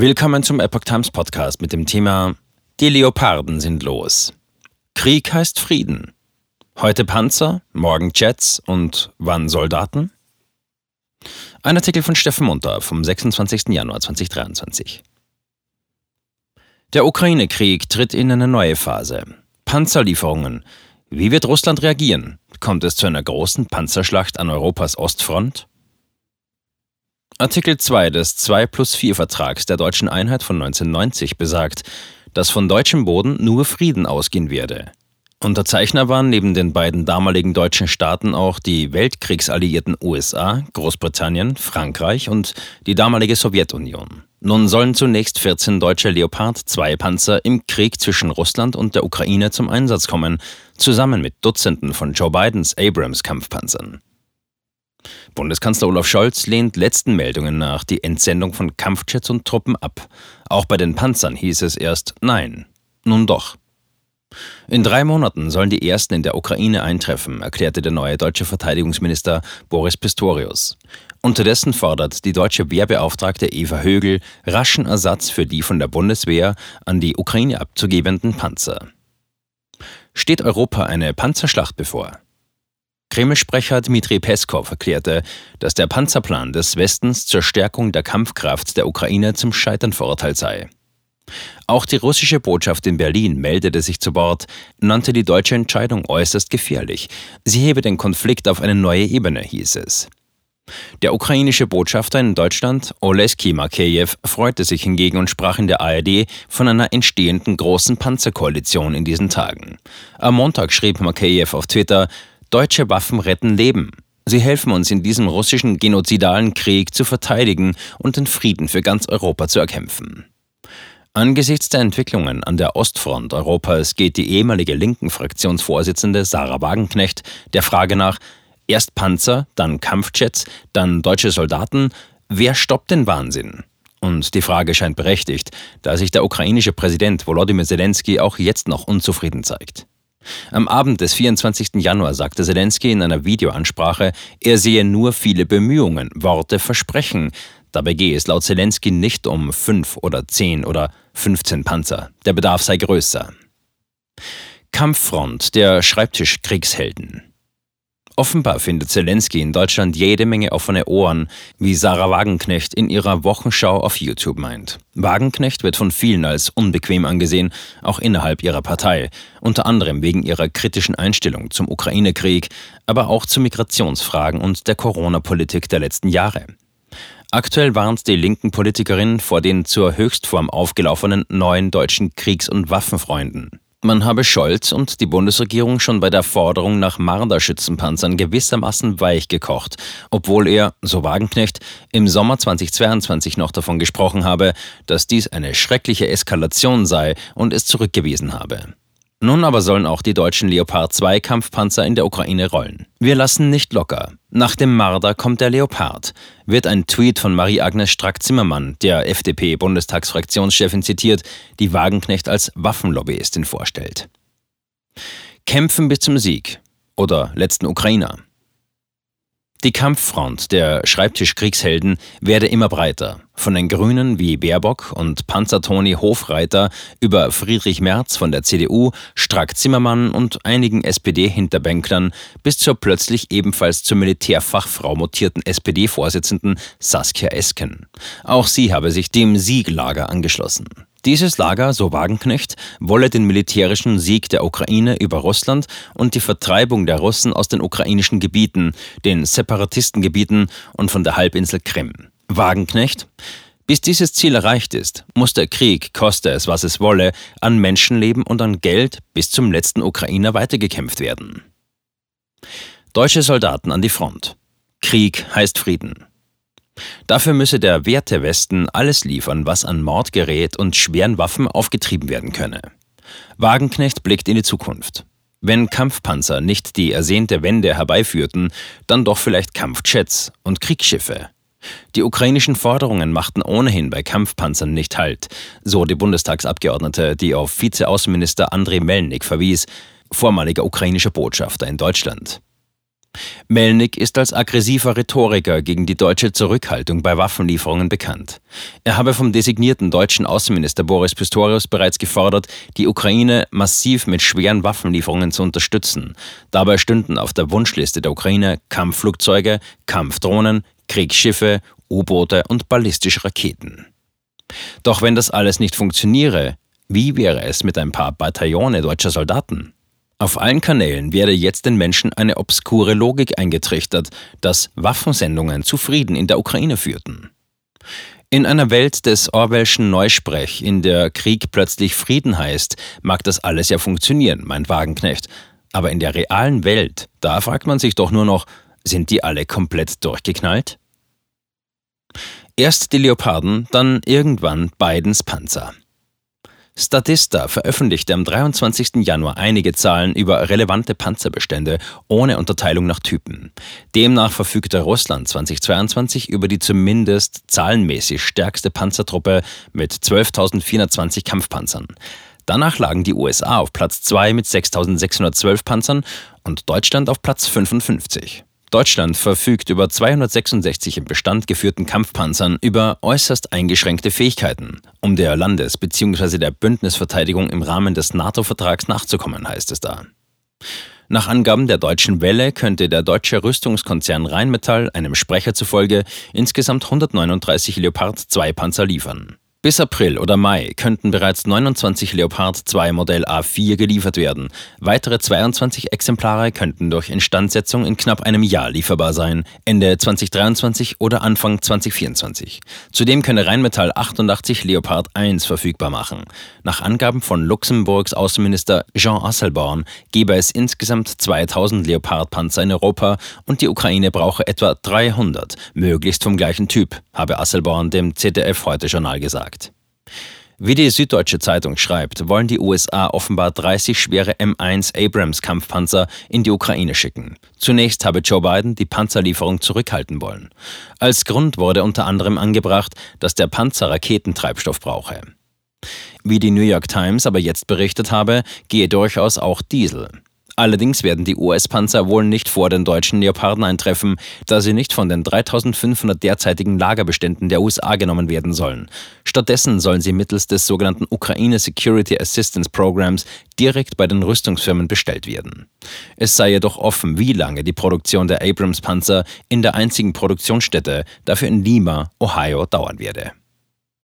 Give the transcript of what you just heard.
Willkommen zum Epoch Times Podcast mit dem Thema Die Leoparden sind los. Krieg heißt Frieden. Heute Panzer, morgen Jets und wann Soldaten? Ein Artikel von Steffen Munter vom 26. Januar 2023. Der Ukraine-Krieg tritt in eine neue Phase. Panzerlieferungen. Wie wird Russland reagieren? Kommt es zu einer großen Panzerschlacht an Europas Ostfront? Artikel 2 des 2 plus 4 Vertrags der deutschen Einheit von 1990 besagt, dass von deutschem Boden nur Frieden ausgehen werde. Unterzeichner waren neben den beiden damaligen deutschen Staaten auch die Weltkriegsalliierten USA, Großbritannien, Frankreich und die damalige Sowjetunion. Nun sollen zunächst 14 deutsche Leopard 2 Panzer im Krieg zwischen Russland und der Ukraine zum Einsatz kommen, zusammen mit Dutzenden von Joe Bidens Abrams Kampfpanzern. Bundeskanzler Olaf Scholz lehnt letzten Meldungen nach die Entsendung von Kampfjets und Truppen ab. Auch bei den Panzern hieß es erst Nein. Nun doch. In drei Monaten sollen die ersten in der Ukraine eintreffen, erklärte der neue deutsche Verteidigungsminister Boris Pistorius. Unterdessen fordert die deutsche Wehrbeauftragte Eva Högel raschen Ersatz für die von der Bundeswehr an die Ukraine abzugebenden Panzer. Steht Europa eine Panzerschlacht bevor? Kreml-Sprecher Dmitri Peskov erklärte, dass der Panzerplan des Westens zur Stärkung der Kampfkraft der Ukraine zum Scheitern verurteilt sei. Auch die russische Botschaft in Berlin meldete sich zu Wort, nannte die deutsche Entscheidung äußerst gefährlich. Sie hebe den Konflikt auf eine neue Ebene, hieß es. Der ukrainische Botschafter in Deutschland, Oleski Makeyev, freute sich hingegen und sprach in der ARD von einer entstehenden großen Panzerkoalition in diesen Tagen. Am Montag schrieb Makeyev auf Twitter, Deutsche Waffen retten Leben. Sie helfen uns in diesem russischen genozidalen Krieg zu verteidigen und den Frieden für ganz Europa zu erkämpfen. Angesichts der Entwicklungen an der Ostfront Europas geht die ehemalige linken Fraktionsvorsitzende Sarah Wagenknecht der Frage nach, erst Panzer, dann Kampfjets, dann deutsche Soldaten, wer stoppt den Wahnsinn? Und die Frage scheint berechtigt, da sich der ukrainische Präsident Volodymyr Zelensky auch jetzt noch unzufrieden zeigt. Am Abend des 24. Januar sagte Zelensky in einer Videoansprache, er sehe nur viele Bemühungen, Worte, Versprechen. Dabei gehe es laut Zelensky nicht um fünf oder zehn oder 15 Panzer. Der Bedarf sei größer. Kampffront der Schreibtischkriegshelden. Offenbar findet Zelensky in Deutschland jede Menge offene Ohren, wie Sarah Wagenknecht in ihrer Wochenschau auf YouTube meint. Wagenknecht wird von vielen als unbequem angesehen, auch innerhalb ihrer Partei, unter anderem wegen ihrer kritischen Einstellung zum Ukraine-Krieg, aber auch zu Migrationsfragen und der Corona-Politik der letzten Jahre. Aktuell warnt die linken Politikerin vor den zur Höchstform aufgelaufenen neuen deutschen Kriegs- und Waffenfreunden. Man habe Scholz und die Bundesregierung schon bei der Forderung nach Marder-Schützenpanzern gewissermaßen weich gekocht, obwohl er, so Wagenknecht, im Sommer 2022 noch davon gesprochen habe, dass dies eine schreckliche Eskalation sei und es zurückgewiesen habe. Nun aber sollen auch die deutschen Leopard 2 Kampfpanzer in der Ukraine rollen. Wir lassen nicht locker. Nach dem Marder kommt der Leopard, wird ein Tweet von Marie-Agnes Strack-Zimmermann, der FDP-Bundestagsfraktionschefin zitiert, die Wagenknecht als Waffenlobbyistin vorstellt. Kämpfen bis zum Sieg oder letzten Ukrainer. Die Kampffront der Schreibtischkriegshelden werde immer breiter. Von den Grünen wie Baerbock und Panzertoni Hofreiter über Friedrich Merz von der CDU, Strack Zimmermann und einigen SPD-Hinterbänklern bis zur plötzlich ebenfalls zur Militärfachfrau mutierten SPD-Vorsitzenden Saskia Esken. Auch sie habe sich dem Sieglager angeschlossen. Dieses Lager, so Wagenknecht, wolle den militärischen Sieg der Ukraine über Russland und die Vertreibung der Russen aus den ukrainischen Gebieten, den Separatistengebieten und von der Halbinsel Krim. Wagenknecht? Bis dieses Ziel erreicht ist, muss der Krieg, koste es, was es wolle, an Menschenleben und an Geld bis zum letzten Ukrainer weitergekämpft werden. Deutsche Soldaten an die Front. Krieg heißt Frieden. Dafür müsse der Wertewesten alles liefern, was an Mordgerät und schweren Waffen aufgetrieben werden könne. Wagenknecht blickt in die Zukunft. Wenn Kampfpanzer nicht die ersehnte Wende herbeiführten, dann doch vielleicht Kampfjets und Kriegsschiffe. Die ukrainischen Forderungen machten ohnehin bei Kampfpanzern nicht Halt, so die Bundestagsabgeordnete, die auf Vizeaußenminister Andrei Melnik verwies, vormaliger ukrainischer Botschafter in Deutschland. Melnick ist als aggressiver Rhetoriker gegen die deutsche Zurückhaltung bei Waffenlieferungen bekannt. Er habe vom designierten deutschen Außenminister Boris Pistorius bereits gefordert, die Ukraine massiv mit schweren Waffenlieferungen zu unterstützen. Dabei stünden auf der Wunschliste der Ukraine Kampfflugzeuge, Kampfdrohnen, Kriegsschiffe, U-Boote und ballistische Raketen. Doch wenn das alles nicht funktioniere, wie wäre es mit ein paar Bataillone deutscher Soldaten? Auf allen Kanälen werde jetzt den Menschen eine obskure Logik eingetrichtert, dass Waffensendungen zu Frieden in der Ukraine führten. In einer Welt des Orwellschen Neusprech, in der Krieg plötzlich Frieden heißt, mag das alles ja funktionieren, meint Wagenknecht. Aber in der realen Welt, da fragt man sich doch nur noch, sind die alle komplett durchgeknallt? Erst die Leoparden, dann irgendwann Bidens Panzer. Statista veröffentlichte am 23. Januar einige Zahlen über relevante Panzerbestände ohne Unterteilung nach Typen. Demnach verfügte Russland 2022 über die zumindest zahlenmäßig stärkste Panzertruppe mit 12.420 Kampfpanzern. Danach lagen die USA auf Platz 2 mit 6.612 Panzern und Deutschland auf Platz 55. Deutschland verfügt über 266 im Bestand geführten Kampfpanzern über äußerst eingeschränkte Fähigkeiten, um der Landes- bzw. der Bündnisverteidigung im Rahmen des NATO-Vertrags nachzukommen, heißt es da. Nach Angaben der Deutschen Welle könnte der deutsche Rüstungskonzern Rheinmetall einem Sprecher zufolge insgesamt 139 Leopard 2 Panzer liefern. Bis April oder Mai könnten bereits 29 Leopard 2 Modell A4 geliefert werden. Weitere 22 Exemplare könnten durch Instandsetzung in knapp einem Jahr lieferbar sein, Ende 2023 oder Anfang 2024. Zudem könne Rheinmetall 88 Leopard 1 verfügbar machen. Nach Angaben von Luxemburgs Außenminister Jean Asselborn gebe es insgesamt 2000 Leopard-Panzer in Europa und die Ukraine brauche etwa 300, möglichst vom gleichen Typ, habe Asselborn dem ZDF heute Journal gesagt. Wie die Süddeutsche Zeitung schreibt, wollen die USA offenbar 30 schwere M1 Abrams Kampfpanzer in die Ukraine schicken. Zunächst habe Joe Biden die Panzerlieferung zurückhalten wollen. Als Grund wurde unter anderem angebracht, dass der Panzer Raketentreibstoff brauche. Wie die New York Times aber jetzt berichtet habe, gehe durchaus auch Diesel. Allerdings werden die US-Panzer wohl nicht vor den deutschen Leoparden eintreffen, da sie nicht von den 3500 derzeitigen Lagerbeständen der USA genommen werden sollen. Stattdessen sollen sie mittels des sogenannten Ukraine Security Assistance Programs direkt bei den Rüstungsfirmen bestellt werden. Es sei jedoch offen, wie lange die Produktion der Abrams-Panzer in der einzigen Produktionsstätte, dafür in Lima, Ohio, dauern werde.